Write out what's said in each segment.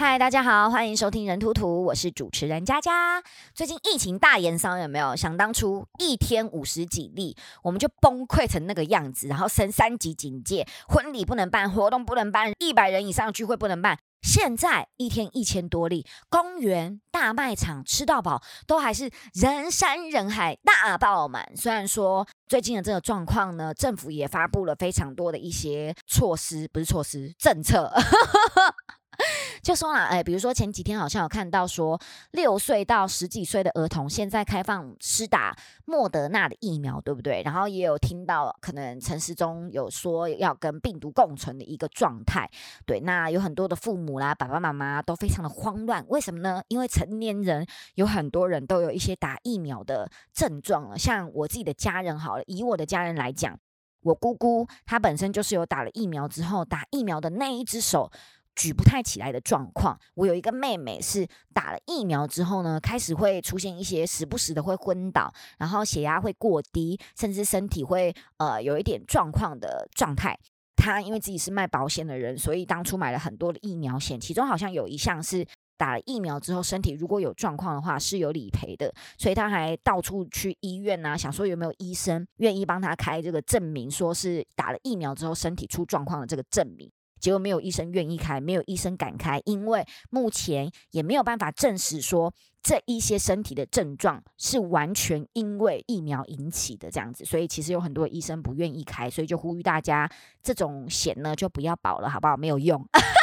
嗨，大家好，欢迎收听人图图，我是主持人佳佳。最近疫情大延烧，有没有？想当初一天五十几例，我们就崩溃成那个样子，然后升三级警戒，婚礼不能办，活动不能办，一百人以上聚会不能办。现在一天一千多例，公园、大卖场吃到饱，都还是人山人海，大爆满。虽然说最近的这个状况呢，政府也发布了非常多的一些措施，不是措施，政策。就说啦，哎，比如说前几天好像有看到说，六岁到十几岁的儿童现在开放施打莫德纳的疫苗，对不对？然后也有听到可能陈时中有说要跟病毒共存的一个状态，对。那有很多的父母啦、爸爸妈妈都非常的慌乱，为什么呢？因为成年人有很多人都有一些打疫苗的症状了，像我自己的家人好了，以我的家人来讲，我姑姑她本身就是有打了疫苗之后，打疫苗的那一只手。举不太起来的状况，我有一个妹妹是打了疫苗之后呢，开始会出现一些时不时的会昏倒，然后血压会过低，甚至身体会呃有一点状况的状态。她因为自己是卖保险的人，所以当初买了很多的疫苗险，其中好像有一项是打了疫苗之后身体如果有状况的话是有理赔的，所以她还到处去医院啊，想说有没有医生愿意帮她开这个证明，说是打了疫苗之后身体出状况的这个证明。结果没有医生愿意开，没有医生敢开，因为目前也没有办法证实说这一些身体的症状是完全因为疫苗引起的这样子，所以其实有很多医生不愿意开，所以就呼吁大家这种险呢就不要保了，好不好？没有用。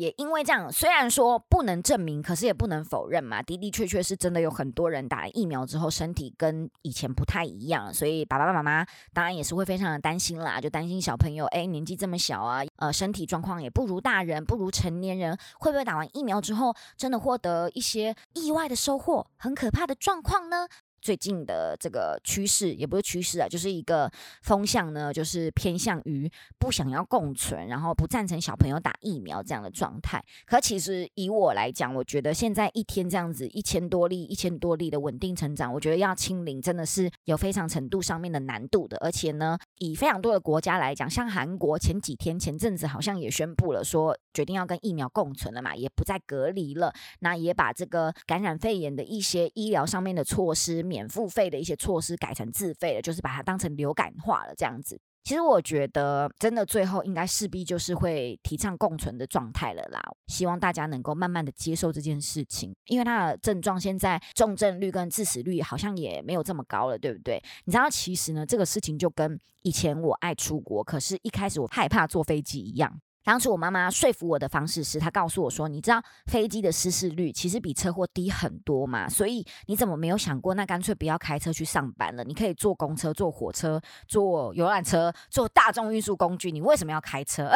也因为这样，虽然说不能证明，可是也不能否认嘛。的的确确是真的有很多人打了疫苗之后，身体跟以前不太一样，所以爸爸妈妈当然也是会非常的担心啦，就担心小朋友哎年纪这么小啊，呃身体状况也不如大人，不如成年人，会不会打完疫苗之后真的获得一些意外的收获，很可怕的状况呢？最近的这个趋势也不是趋势啊，就是一个风向呢，就是偏向于不想要共存，然后不赞成小朋友打疫苗这样的状态。可其实以我来讲，我觉得现在一天这样子一千多例、一千多例的稳定成长，我觉得要清零真的是有非常程度上面的难度的。而且呢，以非常多的国家来讲，像韩国前几天前阵子好像也宣布了说，决定要跟疫苗共存了嘛，也不再隔离了，那也把这个感染肺炎的一些医疗上面的措施。免付费的一些措施改成自费了，就是把它当成流感化了这样子。其实我觉得，真的最后应该势必就是会提倡共存的状态了啦。希望大家能够慢慢的接受这件事情，因为它的症状现在重症率跟致死率好像也没有这么高了，对不对？你知道，其实呢，这个事情就跟以前我爱出国，可是一开始我害怕坐飞机一样。当初我妈妈说服我的方式是，她告诉我说：“你知道飞机的失事率其实比车祸低很多嘛，所以你怎么没有想过，那干脆不要开车去上班了？你可以坐公车、坐火车、坐游览车、坐大众运输工具，你为什么要开车？”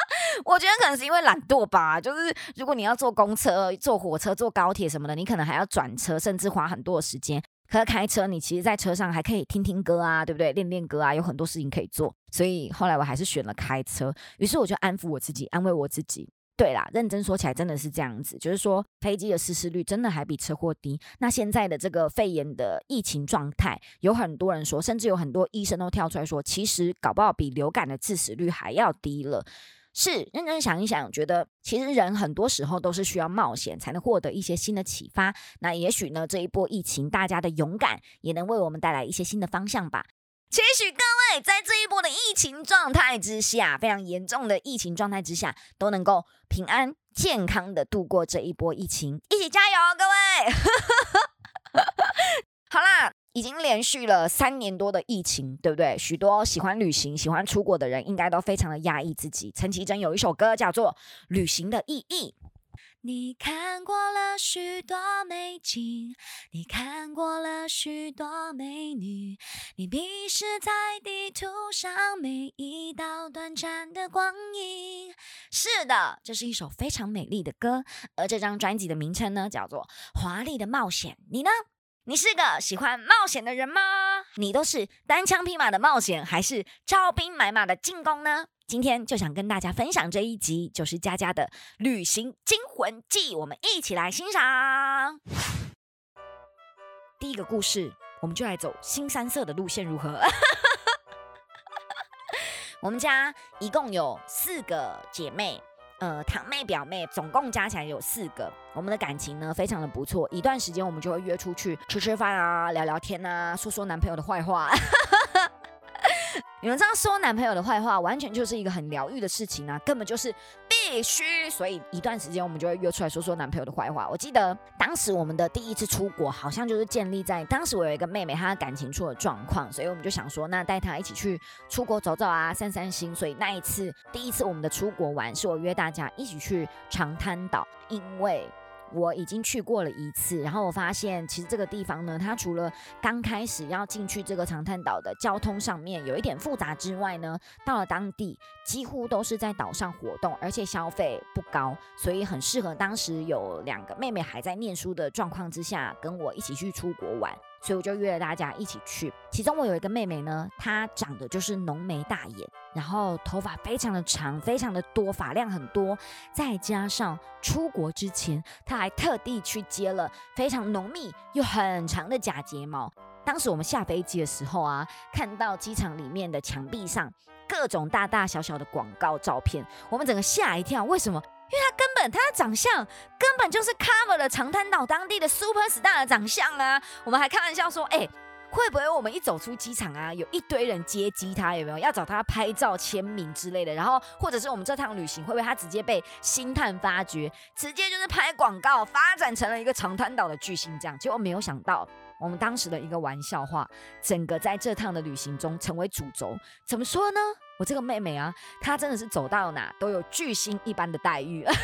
我觉得可能是因为懒惰吧，就是如果你要坐公车、坐火车、坐高铁什么的，你可能还要转车，甚至花很多的时间。可开车，你其实，在车上还可以听听歌啊，对不对？练练歌啊，有很多事情可以做。所以后来我还是选了开车。于是我就安抚我自己，安慰我自己。对啦，认真说起来，真的是这样子，就是说飞机的失事率真的还比车祸低。那现在的这个肺炎的疫情状态，有很多人说，甚至有很多医生都跳出来说，其实搞不好比流感的致死率还要低了。是认真想一想，觉得其实人很多时候都是需要冒险才能获得一些新的启发。那也许呢，这一波疫情，大家的勇敢也能为我们带来一些新的方向吧。期许各位在这一波的疫情状态之下，非常严重的疫情状态之下，都能够平安健康的度过这一波疫情，一起加油，各位！好啦。已经连续了三年多的疫情，对不对？许多喜欢旅行、喜欢出国的人，应该都非常的压抑自己。陈绮贞有一首歌叫做《旅行的意义》。你看过了许多美景，你看过了许多美女，你迷失在地图上每一道短暂的光影。是的，这是一首非常美丽的歌，而这张专辑的名称呢，叫做《华丽的冒险》。你呢？你是个喜欢冒险的人吗？你都是单枪匹马的冒险，还是招兵买马的进攻呢？今天就想跟大家分享这一集，就是佳佳的《旅行惊魂记》，我们一起来欣赏。第一个故事，我们就来走新三色的路线，如何？我们家一共有四个姐妹。呃，堂妹、表妹，总共加起来有四个。我们的感情呢，非常的不错。一段时间，我们就会约出去吃吃饭啊，聊聊天啊，说说男朋友的坏话。你们知道说男朋友的坏话，完全就是一个很疗愈的事情啊，根本就是必须。所以一段时间我们就会约出来说说男朋友的坏话。我记得当时我们的第一次出国，好像就是建立在当时我有一个妹妹，她的感情出了状况，所以我们就想说，那带她一起去出国走走啊，散散心。所以那一次第一次我们的出国玩，是我约大家一起去长滩岛，因为。我已经去过了一次，然后我发现其实这个地方呢，它除了刚开始要进去这个长滩岛的交通上面有一点复杂之外呢，到了当地几乎都是在岛上活动，而且消费不高，所以很适合当时有两个妹妹还在念书的状况之下，跟我一起去出国玩。所以我就约了大家一起去。其中我有一个妹妹呢，她长得就是浓眉大眼，然后头发非常的长，非常的多，发量很多。再加上出国之前，她还特地去接了非常浓密又很长的假睫毛。当时我们下飞机的时候啊，看到机场里面的墙壁上各种大大小小的广告照片，我们整个吓一跳。为什么？因为他根本他的长相根本就是 cover 了长滩岛当地的 super star 的长相啊！我们还开玩笑说，哎，会不会我们一走出机场啊，有一堆人接机他，有没有要找他拍照签名之类的？然后或者是我们这趟旅行会不会他直接被星探发掘，直接就是拍广告，发展成了一个长滩岛的巨星这样？结果没有想到，我们当时的一个玩笑话，整个在这趟的旅行中成为主轴。怎么说呢？我这个妹妹啊，她真的是走到哪都有巨星一般的待遇。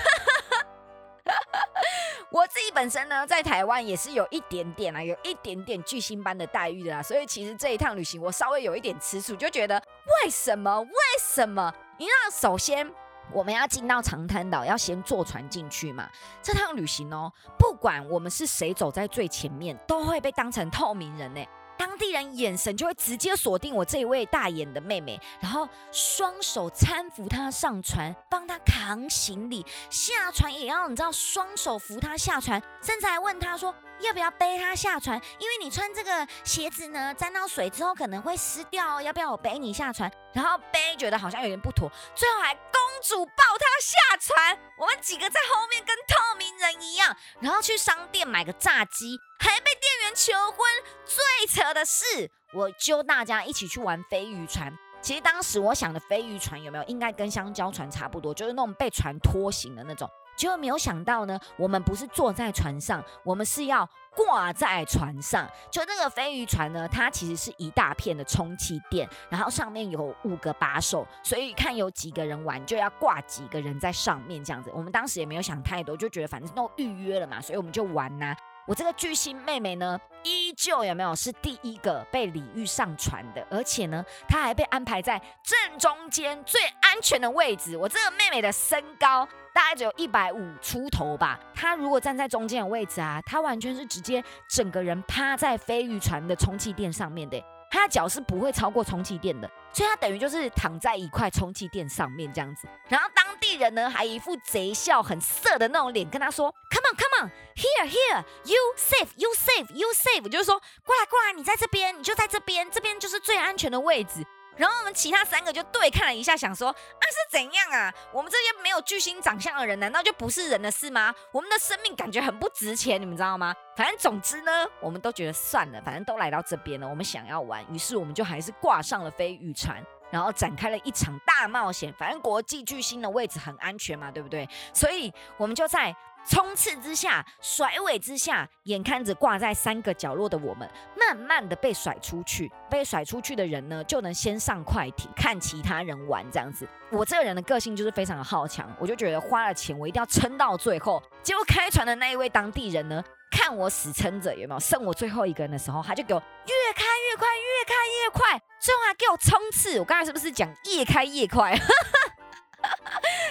我自己本身呢，在台湾也是有一点点啊，有一点点巨星般的待遇的啦。所以其实这一趟旅行，我稍微有一点吃醋，就觉得为什么？为什么？你让首先我们要进到长滩岛，要先坐船进去嘛。这趟旅行哦，不管我们是谁走在最前面，都会被当成透明人呢。当地人眼神就会直接锁定我这一位大眼的妹妹，然后双手搀扶她上船，帮她扛行李，下船也要你知道双手扶她下船，甚至还问她说要不要背她下船，因为你穿这个鞋子呢，沾到水之后可能会湿掉，要不要我背你下船？然后背觉得好像有点不妥，最后还公主抱她下船，我们几个在后面跟透明人一样，然后去商店买个炸鸡。还被店员求婚，最扯的是，我揪大家一起去玩飞鱼船。其实当时我想的飞鱼船有没有，应该跟香蕉船差不多，就是那种被船拖行的那种。结果没有想到呢，我们不是坐在船上，我们是要挂在船上。就那个飞鱼船呢，它其实是一大片的充气垫，然后上面有五个把手，所以看有几个人玩就要挂几个人在上面这样子。我们当时也没有想太多，就觉得反正都预约了嘛，所以我们就玩呐。我这个巨星妹妹呢，依旧有没有是第一个被李玉上船的，而且呢，她还被安排在正中间最安全的位置。我这个妹妹的身高大概只有一百五出头吧，她如果站在中间的位置啊，她完全是直接整个人趴在飞鱼船的充气垫上面的。他的脚是不会超过充气垫的，所以他等于就是躺在一块充气垫上面这样子。然后当地人呢还一副贼笑、很色的那种脸跟他说：“Come on, come on, here, here, you safe, you safe, you safe。”就是说过来过来，你在这边，你就在这边，这边就是最安全的位置。然后我们其他三个就对看了一下，想说啊是怎样啊？我们这些没有巨星长相的人，难道就不是人的事吗？我们的生命感觉很不值钱，你们知道吗？反正总之呢，我们都觉得算了，反正都来到这边了，我们想要玩，于是我们就还是挂上了飞鱼船，然后展开了一场大冒险。反正国际巨星的位置很安全嘛，对不对？所以我们就在。冲刺之下，甩尾之下，眼看着挂在三个角落的我们，慢慢的被甩出去。被甩出去的人呢，就能先上快艇看其他人玩这样子。我这个人的个性就是非常的好强，我就觉得花了钱，我一定要撑到最后。结果开船的那一位当地人呢，看我死撑着，有没有剩我最后一个人的时候，他就给我越开越快，越开越快，最后还给我冲刺。我刚才是不是讲越开越快？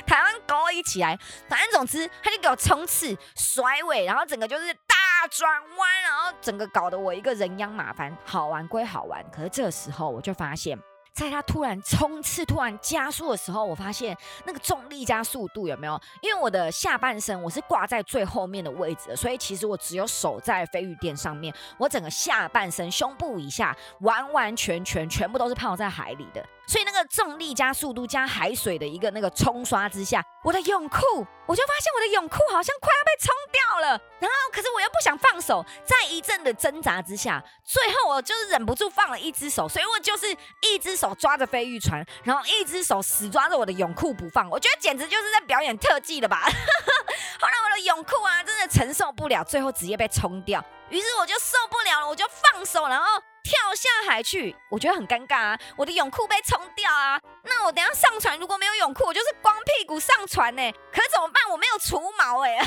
台湾狗一起来，反正总之他就给我冲刺、甩尾，然后整个就是大转弯，然后整个搞得我一个人仰马翻。好玩归好玩，可是这个时候我就发现，在他突然冲刺、突然加速的时候，我发现那个重力加速度有没有？因为我的下半身我是挂在最后面的位置的，所以其实我只有手在飞鱼垫上面，我整个下半身、胸部以下完完全全全部都是泡在海里的。所以那个重力加速度加海水的一个那个冲刷之下，我的泳裤，我就发现我的泳裤好像快要被冲掉了。然后可是我又不想放手，在一阵的挣扎之下，最后我就是忍不住放了一只手，所以我就是一只手抓着飞鱼船，然后一只手死抓着我的泳裤不放。我觉得简直就是在表演特技了吧！后来我的泳裤啊，真的承受不了，最后直接被冲掉。于是我就受不了了，我就放手，然后。跳下海去，我觉得很尴尬啊！我的泳裤被冲掉啊！那我等下上船如果没有泳裤，我就是光屁股上船呢。可怎么办？我没有除毛哎！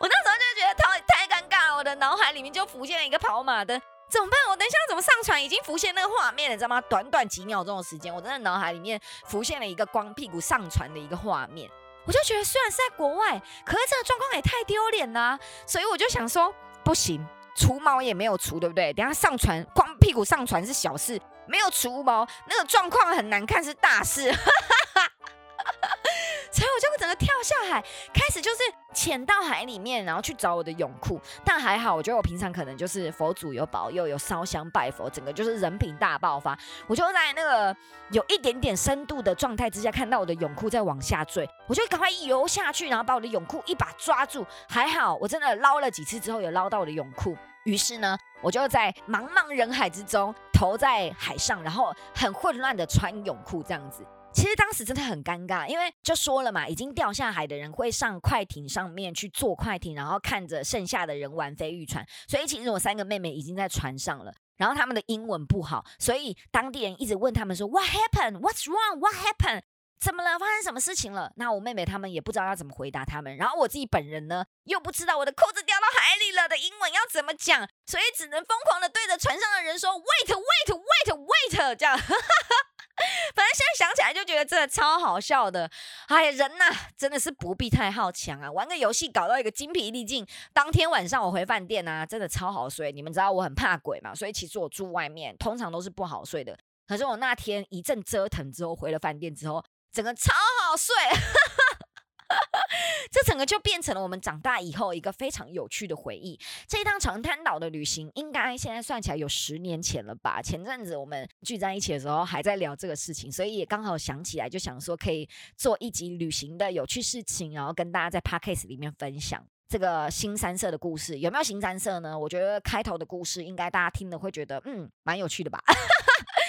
我那时候就觉得太太尴尬了，我的脑海里面就浮现了一个跑马灯，怎么办？我等一下怎么上船？已经浮现那个画面了，知道吗？短短几秒钟的时间，我真的脑海里面浮现了一个光屁股上船的一个画面。我就觉得虽然是在国外，可是这个状况也太丢脸了，所以我就想说，不行。除毛也没有除，对不对？等下上船光屁股上船是小事，没有除毛那个状况很难看是大事。所以我就整个跳下海，开始就是潜到海里面，然后去找我的泳裤。但还好，我觉得我平常可能就是佛祖有保佑，有烧香拜佛，整个就是人品大爆发。我就在那个有一点点深度的状态之下，看到我的泳裤在往下坠，我就赶快游下去，然后把我的泳裤一把抓住。还好，我真的捞了几次之后，有捞到我的泳裤。于是呢，我就在茫茫人海之中投在海上，然后很混乱的穿泳裤这样子。其实当时真的很尴尬，因为就说了嘛，已经掉下海的人会上快艇上面去坐快艇，然后看着剩下的人玩飞鱼船。所以其实我三个妹妹已经在船上了，然后他们的英文不好，所以当地人一直问他们说：“What happened? What's wrong? What happened?” 怎么了？发生什么事情了？那我妹妹他们也不知道要怎么回答他们，然后我自己本人呢，又不知道我的裤子掉到海里了的英文要怎么讲，所以只能疯狂的对着船上的人说 “wait wait wait wait” 这样。反正现在想起来就觉得真的超好笑的。哎呀，人呐，真的是不必太好强啊！玩个游戏搞到一个精疲力尽，当天晚上我回饭店啊，真的超好睡。你们知道我很怕鬼嘛，所以其实我住外面通常都是不好睡的。可是我那天一阵折腾之后，回了饭店之后。整个超好睡，这整个就变成了我们长大以后一个非常有趣的回忆。这一趟长滩岛的旅行，应该现在算起来有十年前了吧？前阵子我们聚在一起的时候，还在聊这个事情，所以也刚好想起来，就想说可以做一集旅行的有趣事情，然后跟大家在 podcast 里面分享这个新三色的故事。有没有新三色呢？我觉得开头的故事应该大家听了会觉得，嗯，蛮有趣的吧。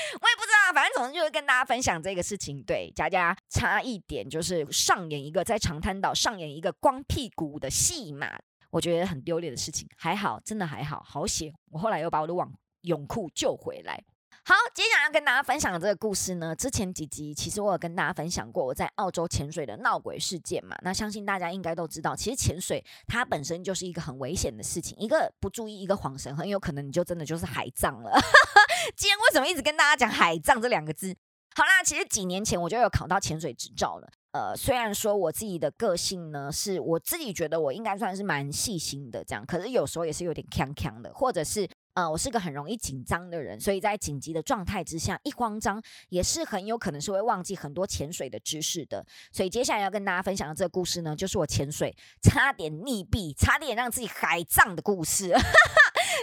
反正总之就是跟大家分享这个事情。对，佳佳差一点就是上演一个在长滩岛上演一个光屁股的戏码，我觉得很丢脸的事情。还好，真的还好，好险！我后来又把我的网泳裤救回来。好，接下来要跟大家分享的这个故事呢，之前几集其实我有跟大家分享过我在澳洲潜水的闹鬼事件嘛。那相信大家应该都知道，其实潜水它本身就是一个很危险的事情，一个不注意，一个晃神，很有可能你就真的就是海葬了。今天为什么一直跟大家讲海葬这两个字？好啦，其实几年前我就有考到潜水执照了。呃，虽然说我自己的个性呢，是我自己觉得我应该算是蛮细心的这样，可是有时候也是有点锵锵的，或者是。呃，我是个很容易紧张的人，所以在紧急的状态之下，一慌张也是很有可能是会忘记很多潜水的知识的。所以接下来要跟大家分享的这个故事呢，就是我潜水差点溺毙、差点让自己海葬的故事。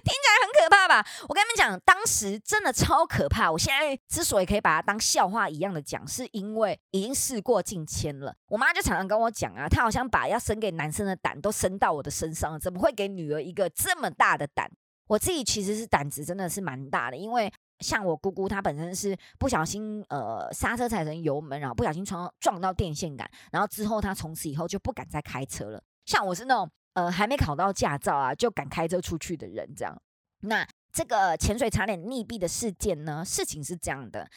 听起来很可怕吧？我跟你们讲，当时真的超可怕。我现在之所以可以把它当笑话一样的讲，是因为已经事过境迁了。我妈就常常跟我讲啊，她好像把要生给男生的胆都生到我的身上了，怎么会给女儿一个这么大的胆？我自己其实是胆子真的是蛮大的，因为像我姑姑她本身是不小心呃刹车踩成油门，然后不小心撞撞到电线杆，然后之后她从此以后就不敢再开车了。像我是那种呃还没考到驾照啊就敢开车出去的人，这样。那这个潜水差点溺毙的事件呢，事情是这样的。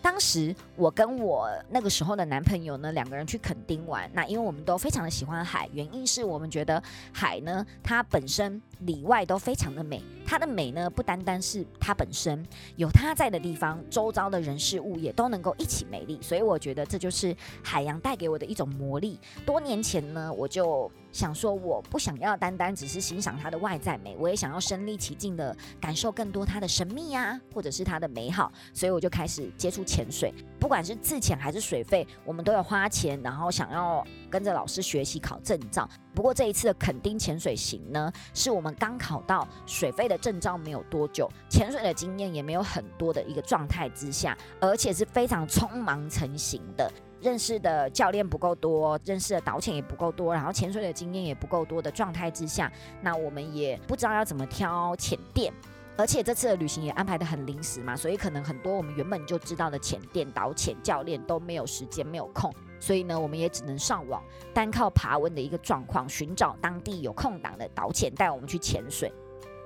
当时我跟我那个时候的男朋友呢，两个人去垦丁玩。那因为我们都非常的喜欢海，原因是我们觉得海呢，它本身里外都非常的美。它的美呢，不单单是它本身有它在的地方，周遭的人事物也都能够一起美丽。所以我觉得这就是海洋带给我的一种魔力。多年前呢，我就。想说，我不想要单单只是欣赏它的外在美，我也想要身临其境的感受更多它的神秘呀，或者是它的美好，所以我就开始接触潜水。不管是自潜还是水费，我们都要花钱，然后想要跟着老师学习考证照。不过这一次的垦丁潜水行呢，是我们刚考到水费的证照没有多久，潜水的经验也没有很多的一个状态之下，而且是非常匆忙成型的。认识的教练不够多，认识的导潜也不够多，然后潜水的经验也不够多的状态之下，那我们也不知道要怎么挑潜店。而且这次的旅行也安排的很临时嘛，所以可能很多我们原本就知道的潜店、导潜教练都没有时间、没有空，所以呢，我们也只能上网，单靠爬文的一个状况，寻找当地有空档的导潜带我们去潜水。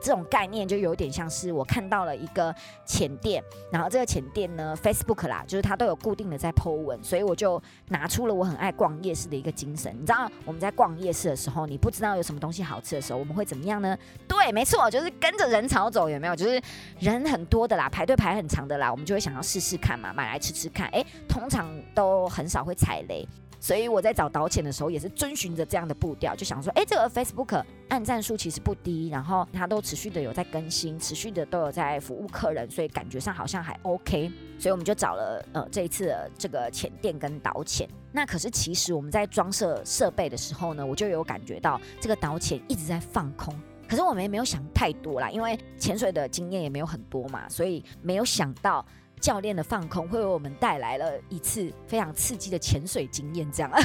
这种概念就有点像是我看到了一个浅店，然后这个浅店呢，Facebook 啦，就是它都有固定的在 po 文，所以我就拿出了我很爱逛夜市的一个精神。你知道我们在逛夜市的时候，你不知道有什么东西好吃的时候，我们会怎么样呢？对，没错，就是跟着人潮走，有没有？就是人很多的啦，排队排很长的啦，我们就会想要试试看嘛，买来吃吃看。哎，通常都很少会踩雷。所以我在找导潜的时候，也是遵循着这样的步调，就想说，哎，这个 Facebook 按赞数其实不低，然后它都持续的有在更新，持续的都有在服务客人，所以感觉上好像还 OK。所以我们就找了呃这一次的这个潜店跟导潜。那可是其实我们在装设设备的时候呢，我就有感觉到这个导潜一直在放空。可是我们也没有想太多啦，因为潜水的经验也没有很多嘛，所以没有想到。教练的放空会为我们带来了一次非常刺激的潜水经验，这样。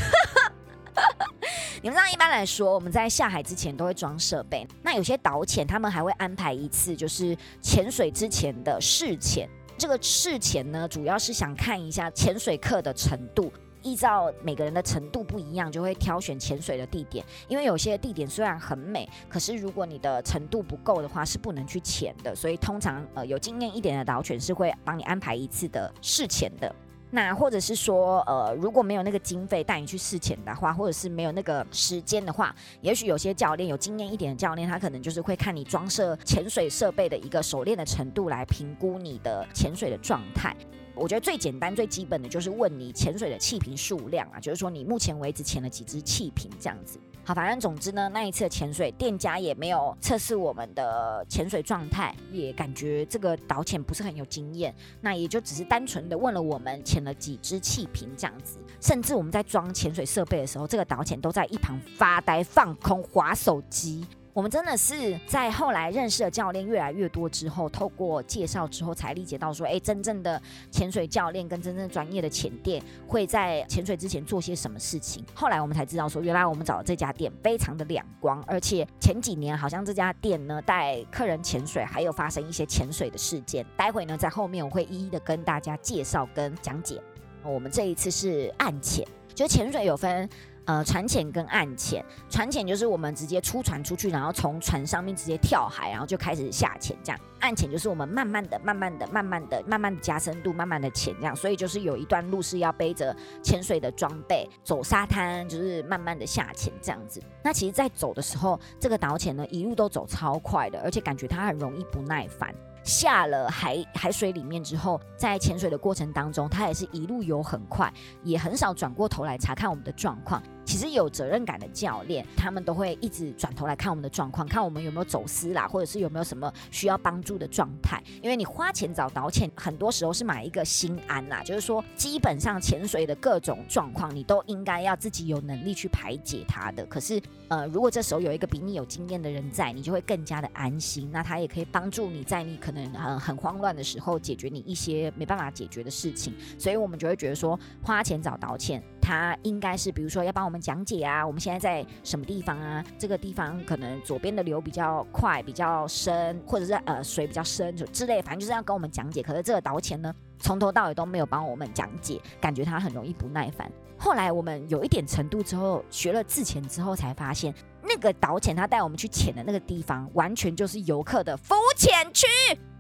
你们知道，一般来说，我们在下海之前都会装设备。那有些导潜，他们还会安排一次，就是潜水之前的试潜。这个试潜呢，主要是想看一下潜水课的程度。依照每个人的程度不一样，就会挑选潜水的地点。因为有些地点虽然很美，可是如果你的程度不够的话，是不能去潜的。所以通常呃有经验一点的导犬是会帮你安排一次的试潜的。那或者是说呃如果没有那个经费带你去试潜的话，或者是没有那个时间的话，也许有些教练有经验一点的教练，他可能就是会看你装设潜水设备的一个熟练的程度来评估你的潜水的状态。我觉得最简单、最基本的就是问你潜水的气瓶数量啊，就是说你目前为止潜了几只气瓶这样子。好，反正总之呢，那一次潜水店家也没有测试我们的潜水状态，也感觉这个导潜不是很有经验，那也就只是单纯的问了我们潜了几只气瓶这样子。甚至我们在装潜水设备的时候，这个导潜都在一旁发呆、放空、划手机。我们真的是在后来认识的教练越来越多之后，透过介绍之后才理解到说，哎，真正的潜水教练跟真正专业的潜店会在潜水之前做些什么事情。后来我们才知道说，原来我们找的这家店非常的两光，而且前几年好像这家店呢带客人潜水，还有发生一些潜水的事件。待会呢在后面我会一一的跟大家介绍跟讲解。我们这一次是暗潜，就潜水有分。呃，船潜跟岸潜，船潜就是我们直接出船出去，然后从船上面直接跳海，然后就开始下潜这样。岸潜就是我们慢慢的、慢慢的、慢慢的、慢慢的加深度，慢慢的潜这样。所以就是有一段路是要背着潜水的装备走沙滩，就是慢慢的下潜这样子。那其实，在走的时候，这个导潜呢一路都走超快的，而且感觉它很容易不耐烦。下了海海水里面之后，在潜水的过程当中，它也是一路游很快，也很少转过头来查看我们的状况。其实有责任感的教练，他们都会一直转头来看我们的状况，看我们有没有走失啦，或者是有没有什么需要帮助的状态。因为你花钱找导潜，很多时候是买一个心安啦，就是说基本上潜水的各种状况，你都应该要自己有能力去排解它的。可是，呃，如果这时候有一个比你有经验的人在，你就会更加的安心。那他也可以帮助你在你可能呃很慌乱的时候，解决你一些没办法解决的事情。所以我们就会觉得说，花钱找导潜。他应该是，比如说要帮我们讲解啊，我们现在在什么地方啊？这个地方可能左边的流比较快、比较深，或者是呃水比较深，就之类，反正就是要跟我们讲解。可是这个导潜呢，从头到尾都没有帮我们讲解，感觉他很容易不耐烦。后来我们有一点程度之后，学了自潜之后，才发现那个导潜他带我们去潜的那个地方，完全就是游客的浮潜区。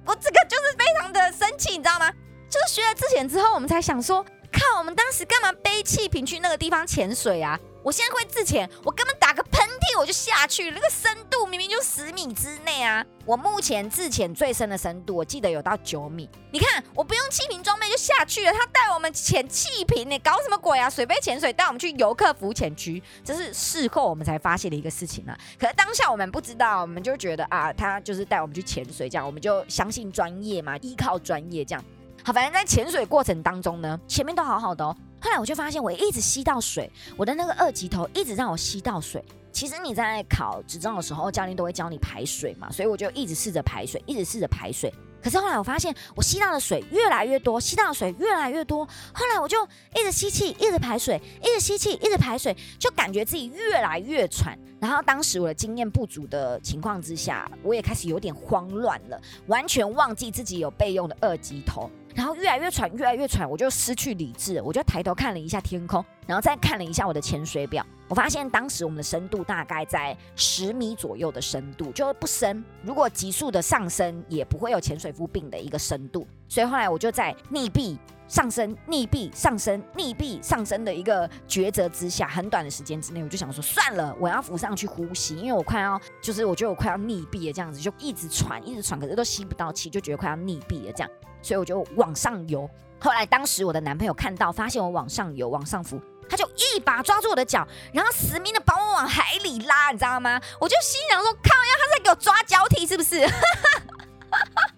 我这个就是非常的生气，你知道吗？就是学了自潜之后，我们才想说。靠！我们当时干嘛背气瓶去那个地方潜水啊？我现在会自潜，我根本打个喷嚏我就下去。那个深度明明就十米之内啊！我目前自潜最深的深度，我记得有到九米。你看，我不用气瓶装备就下去了。他带我们潜气瓶，你搞什么鬼啊？水杯潜水带我们去游客浮潜区，这是事后我们才发现的一个事情啊。可是当下我们不知道，我们就觉得啊，他就是带我们去潜水，这样我们就相信专业嘛，依靠专业这样。好，反正在潜水过程当中呢，前面都好好的哦，后来我就发现，我一直吸到水，我的那个二级头一直让我吸到水。其实你在考执照的时候，教练都会教你排水嘛，所以我就一直试着排水，一直试着排水。可是后来我发现，我吸到的水越来越多，吸到的水越来越多。后来我就一直吸气，一直排水，一直吸气，一直排水，就感觉自己越来越喘。然后当时我的经验不足的情况之下，我也开始有点慌乱了，完全忘记自己有备用的二级头。然后越来越喘，越来越喘，我就失去理智，我就抬头看了一下天空，然后再看了一下我的潜水表，我发现当时我们的深度大概在十米左右的深度，就不深。如果急速的上升，也不会有潜水夫病的一个深度。所以后来我就在溺毙上升、溺毙上升、溺毙上升的一个抉择之下，很短的时间之内，我就想说算了，我要浮上去呼吸，因为我快要就是我觉得我快要溺毙了，这样子就一直喘，一直喘，可是都吸不到气，就觉得快要溺毙了这样。所以我就往上游。后来当时我的男朋友看到，发现我往上游、往上浮，他就一把抓住我的脚，然后死命的把我往海里拉，你知道吗？我就心想说：靠呀，他在给我抓交替是不是？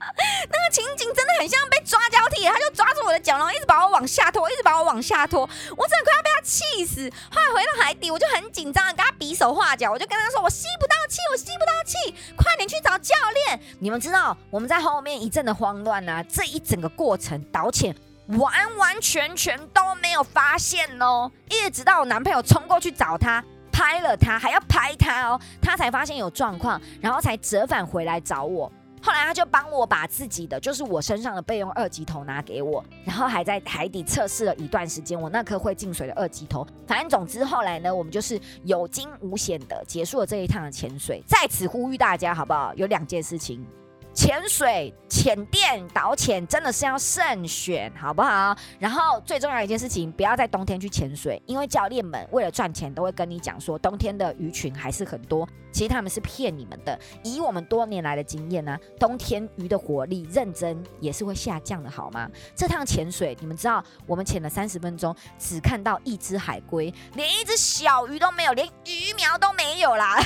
那个情景真的很像被抓交替，他就抓住我的脚，然后一直把我往下拖，一直把我往下拖，我真的快要被他气死。后来回到海底，我就很紧张跟他比手画脚，我就跟他说：我吸不到气，我吸不到气，快点去找教练。你们知道我们在后面一阵的慌乱啊，这一整个过程导潜完完全全都没有发现哦，一直到我男朋友冲过去找他，拍了他，还要拍他哦，他才发现有状况，然后才折返回来找我。后来他就帮我把自己的，就是我身上的备用二级头拿给我，然后还在海底测试了一段时间我那颗会进水的二级头。反正总之后来呢，我们就是有惊无险的结束了这一趟的潜水。在此呼吁大家好不好？有两件事情。潜水、潜电、导潜真的是要慎选，好不好？然后最重要一件事情，不要在冬天去潜水，因为教练们为了赚钱，都会跟你讲说冬天的鱼群还是很多。其实他们是骗你们的。以我们多年来的经验呢，冬天鱼的活力、认真也是会下降的，好吗？这趟潜水，你们知道，我们潜了三十分钟，只看到一只海龟，连一只小鱼都没有，连鱼苗都没有啦。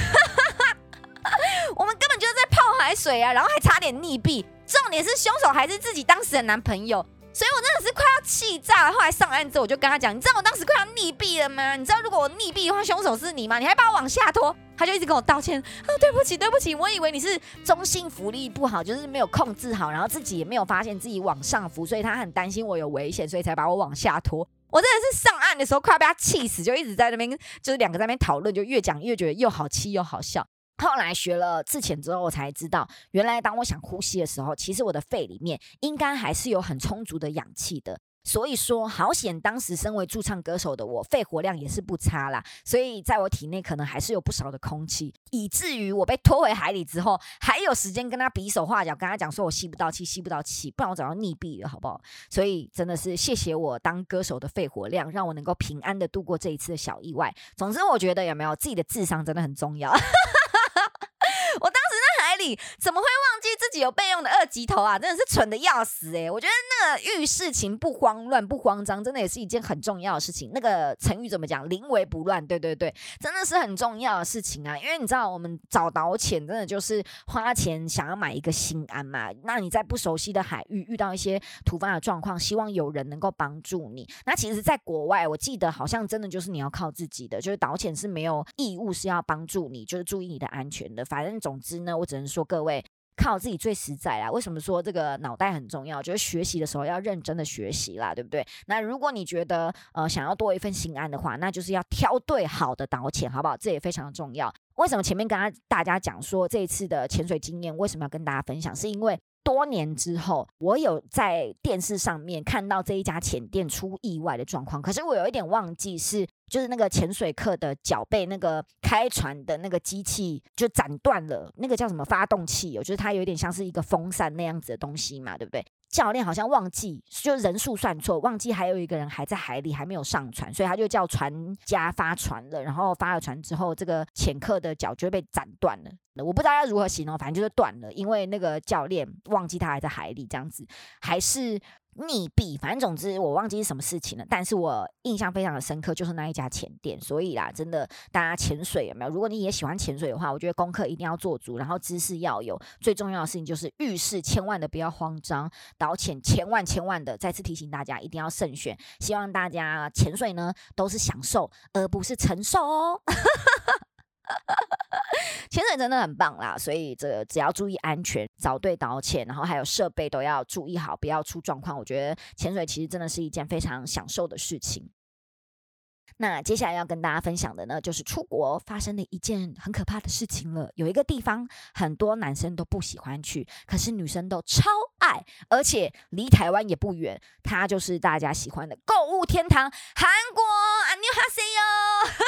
我们根本就海水啊，然后还差点溺毙。重点是凶手还是自己当时的男朋友，所以我真的是快要气炸了。后来上岸之后，我就跟他讲：“你知道我当时快要溺毙了吗？你知道如果我溺毙的话，凶手是你吗？你还把我往下拖。”他就一直跟我道歉：“啊，对不起，对不起，我以为你是中性浮力不好，就是没有控制好，然后自己也没有发现自己往上浮，所以他很担心我有危险，所以才把我往下拖。”我真的是上岸的时候快要被他气死，就一直在那边，就是两个在那边讨论，就越讲越觉得又好气又好笑。后来学了自潜之后，我才知道，原来当我想呼吸的时候，其实我的肺里面应该还是有很充足的氧气的。所以说，好险，当时身为驻唱歌手的我，肺活量也是不差啦。所以在我体内可能还是有不少的空气，以至于我被拖回海里之后，还有时间跟他比手画脚，跟他讲说我吸不到气，吸不到气，不然我早要溺毙了，好不好？所以真的是谢谢我当歌手的肺活量，让我能够平安的度过这一次的小意外。总之，我觉得有没有自己的智商真的很重要。怎么会忘记自己有备用的二级头啊？真的是蠢的要死诶。我觉得那个遇事情不慌乱、不慌张，真的也是一件很重要的事情。那个成语怎么讲？临危不乱，对对对，真的是很重要的事情啊。因为你知道，我们找导潜真的就是花钱想要买一个心安嘛。那你在不熟悉的海域遇到一些突发的状况，希望有人能够帮助你。那其实，在国外，我记得好像真的就是你要靠自己的，就是导潜是没有义务是要帮助你，就是注意你的安全的。反正。总之呢，我只能说各位靠自己最实在啦。为什么说这个脑袋很重要？就是学习的时候要认真的学习啦，对不对？那如果你觉得呃想要多一份心安的话，那就是要挑对好的导潜，好不好？这也非常的重要。为什么前面跟大家讲说这一次的潜水经验为什么要跟大家分享？是因为多年之后，我有在电视上面看到这一家潜店出意外的状况，可是我有一点忘记是。就是那个潜水课的脚被那个开船的那个机器就斩断了，那个叫什么发动器？我觉得它有点像是一个风扇那样子的东西嘛，对不对？教练好像忘记，就人数算错，忘记还有一个人还在海里还没有上船，所以他就叫船家发船了。然后发了船之后，这个潜客的脚就被斩断了。我不知道要如何形容，反正就是断了，因为那个教练忘记他还在海里这样子，还是。溺毙，反正总之我忘记是什么事情了，但是我印象非常的深刻，就是那一家潜店。所以啦，真的大家潜水有没有？如果你也喜欢潜水的话，我觉得功课一定要做足，然后知识要有。最重要的事情就是遇事千万的不要慌张，导潜千万千万的再次提醒大家一定要慎选。希望大家潜水呢都是享受，而不是承受哦。潜水真的很棒啦，所以这只要注意安全，找对导潜，然后还有设备都要注意好，不要出状况。我觉得潜水其实真的是一件非常享受的事情。那接下来要跟大家分享的呢，就是出国发生的一件很可怕的事情了。有一个地方很多男生都不喜欢去，可是女生都超爱，而且离台湾也不远，它就是大家喜欢的购物天堂——韩国。안녕하세 요。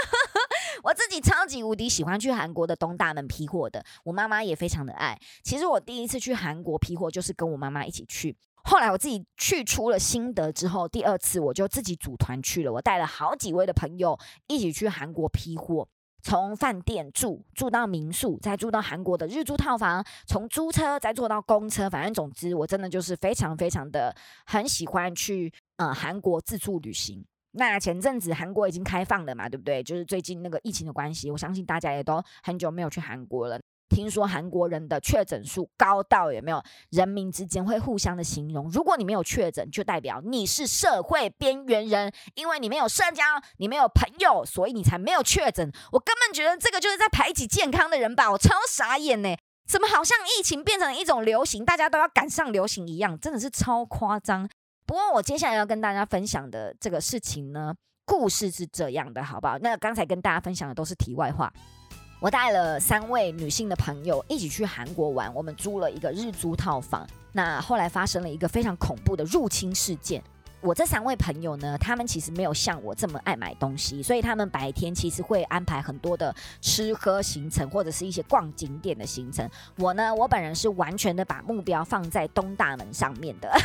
我自己超级无敌喜欢去韩国的东大门批货的，我妈妈也非常的爱。其实我第一次去韩国批货就是跟我妈妈一起去，后来我自己去出了心得之后，第二次我就自己组团去了。我带了好几位的朋友一起去韩国批货，从饭店住住到民宿，再住到韩国的日租套房，从租车再坐到公车，反正总之我真的就是非常非常的很喜欢去呃韩国自助旅行。那前阵子韩国已经开放了嘛，对不对？就是最近那个疫情的关系，我相信大家也都很久没有去韩国了。听说韩国人的确诊数高到有没有？人民之间会互相的形容，如果你没有确诊，就代表你是社会边缘人，因为你没有社交，你没有朋友，所以你才没有确诊。我根本觉得这个就是在排挤健康的人吧，我超傻眼呢！怎么好像疫情变成了一种流行，大家都要赶上流行一样，真的是超夸张。不过我接下来要跟大家分享的这个事情呢，故事是这样的，好不好？那刚才跟大家分享的都是题外话。我带了三位女性的朋友一起去韩国玩，我们租了一个日租套房。那后来发生了一个非常恐怖的入侵事件。我这三位朋友呢，他们其实没有像我这么爱买东西，所以他们白天其实会安排很多的吃喝行程，或者是一些逛景点的行程。我呢，我本人是完全的把目标放在东大门上面的。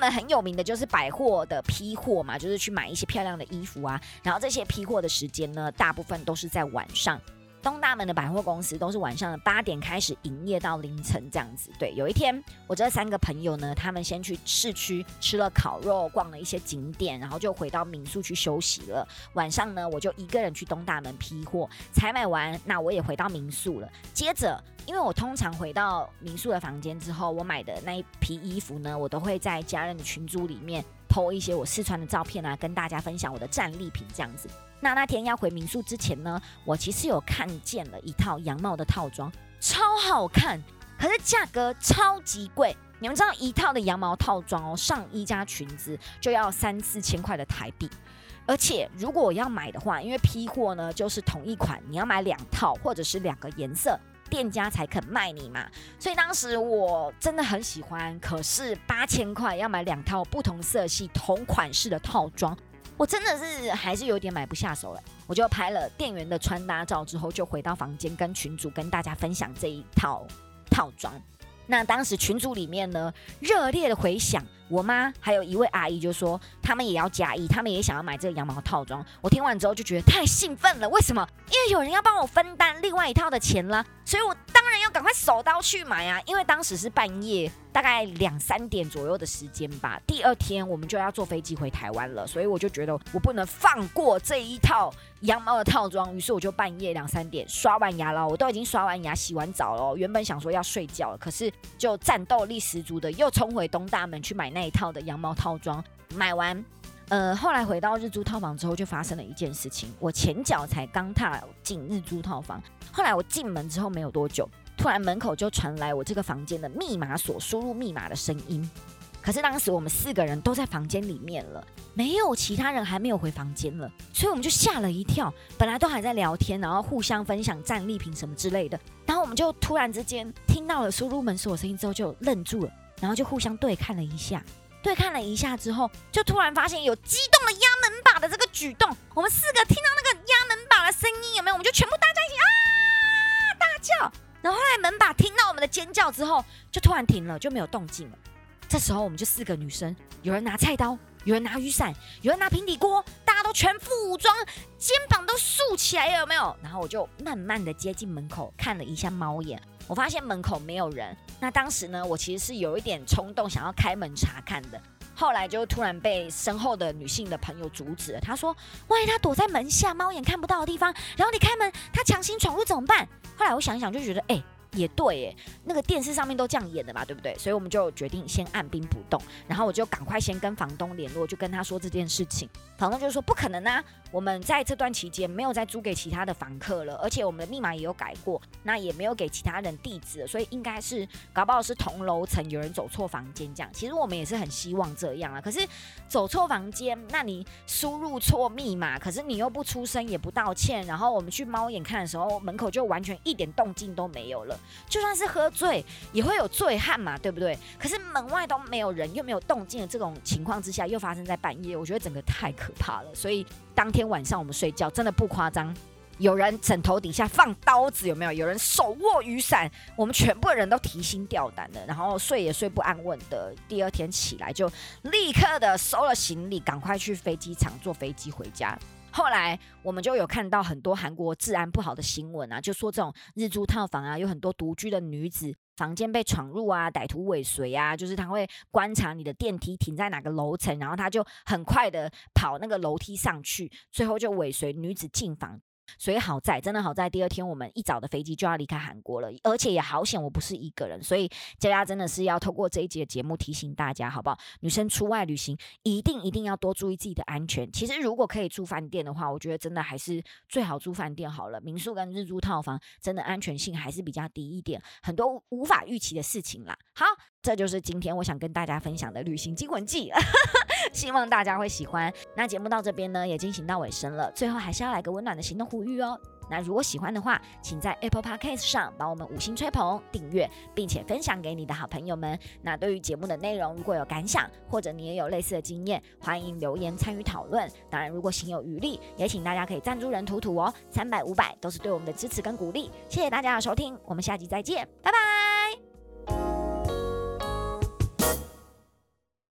们很有名的就是百货的批货嘛，就是去买一些漂亮的衣服啊。然后这些批货的时间呢，大部分都是在晚上。东大门的百货公司都是晚上的八点开始营业到凌晨这样子。对，有一天我这三个朋友呢，他们先去市区吃了烤肉，逛了一些景点，然后就回到民宿去休息了。晚上呢，我就一个人去东大门批货，采买完，那我也回到民宿了。接着，因为我通常回到民宿的房间之后，我买的那一批衣服呢，我都会在家人的群组里面 po 一些我试穿的照片啊，跟大家分享我的战利品这样子。那那天要回民宿之前呢，我其实有看见了一套羊毛的套装，超好看，可是价格超级贵。你们知道一套的羊毛套装哦，上衣加裙子就要三四千块的台币。而且如果我要买的话，因为批货呢就是同一款，你要买两套或者是两个颜色，店家才肯卖你嘛。所以当时我真的很喜欢，可是八千块要买两套不同色系同款式的套装。我真的是还是有点买不下手了，我就拍了店员的穿搭照之后，就回到房间跟群主跟大家分享这一套套装。那当时群组里面呢，热烈的回响。我妈还有一位阿姨就说，他们也要加一，他们也想要买这个羊毛套装。我听完之后就觉得太兴奋了，为什么？因为有人要帮我分担另外一套的钱啦，所以我当然要赶快手刀去买啊！因为当时是半夜，大概两三点左右的时间吧。第二天我们就要坐飞机回台湾了，所以我就觉得我不能放过这一套羊毛的套装。于是我就半夜两三点刷完牙了，我都已经刷完牙、洗完澡了。原本想说要睡觉了，可是就战斗力十足的又冲回东大门去买那。那一套的羊毛套装买完，呃，后来回到日租套房之后，就发生了一件事情。我前脚才刚踏进日租套房，后来我进门之后没有多久，突然门口就传来我这个房间的密码锁输入密码的声音。可是当时我们四个人都在房间里面了，没有其他人还没有回房间了，所以我们就吓了一跳。本来都还在聊天，然后互相分享战利品什么之类的，然后我们就突然之间听到了输入门锁声音之后就愣住了。然后就互相对看了一下，对看了一下之后，就突然发现有激动的压门把的这个举动。我们四个听到那个压门把的声音，有没有？我们就全部大家一起啊大叫。然后后来门把听到我们的尖叫之后，就突然停了，就没有动静了。这时候我们就四个女生，有人拿菜刀，有人拿雨伞，有人拿平底锅，大家都全副武装，肩膀都竖起来，有没有？然后我就慢慢的接近门口，看了一下猫眼，我发现门口没有人。那当时呢，我其实是有一点冲动，想要开门查看的。后来就突然被身后的女性的朋友阻止了。她说：“万一她躲在门下，猫眼看不到的地方，然后你开门，她强行闯入怎么办？”后来我想一想，就觉得，哎。也对，哎，那个电视上面都这样演的嘛，对不对？所以我们就决定先按兵不动，然后我就赶快先跟房东联络，就跟他说这件事情。房东就说不可能啊，我们在这段期间没有再租给其他的房客了，而且我们的密码也有改过，那也没有给其他人地址，所以应该是搞不好是同楼层有人走错房间这样。其实我们也是很希望这样啊，可是走错房间，那你输入错密码，可是你又不出声也不道歉，然后我们去猫眼看的时候，门口就完全一点动静都没有了。就算是喝醉，也会有醉汉嘛，对不对？可是门外都没有人，又没有动静的这种情况之下，又发生在半夜，我觉得整个太可怕了。所以当天晚上我们睡觉真的不夸张，有人枕头底下放刀子，有没有？有人手握雨伞，我们全部人都提心吊胆的，然后睡也睡不安稳的。第二天起来就立刻的收了行李，赶快去飞机场坐飞机回家。后来我们就有看到很多韩国治安不好的新闻啊，就说这种日租套房啊，有很多独居的女子房间被闯入啊，歹徒尾随啊，就是他会观察你的电梯停在哪个楼层，然后他就很快的跑那个楼梯上去，最后就尾随女子进房。所以好在，真的好在，第二天我们一早的飞机就要离开韩国了，而且也好险我不是一个人，所以佳佳真的是要透过这一集的节目提醒大家，好不好？女生出外旅行一定一定要多注意自己的安全。其实如果可以住饭店的话，我觉得真的还是最好住饭店好了。民宿跟日租套房真的安全性还是比较低一点，很多无法预期的事情啦。好，这就是今天我想跟大家分享的旅行惊魂记。希望大家会喜欢。那节目到这边呢，也进行到尾声了。最后还是要来个温暖的行动呼吁哦。那如果喜欢的话，请在 Apple Podcast 上帮我们五星吹捧、订阅，并且分享给你的好朋友们。那对于节目的内容，如果有感想，或者你也有类似的经验，欢迎留言参与讨论。当然，如果心有余力，也请大家可以赞助人图图哦，三百、五百都是对我们的支持跟鼓励。谢谢大家的收听，我们下集再见，拜拜。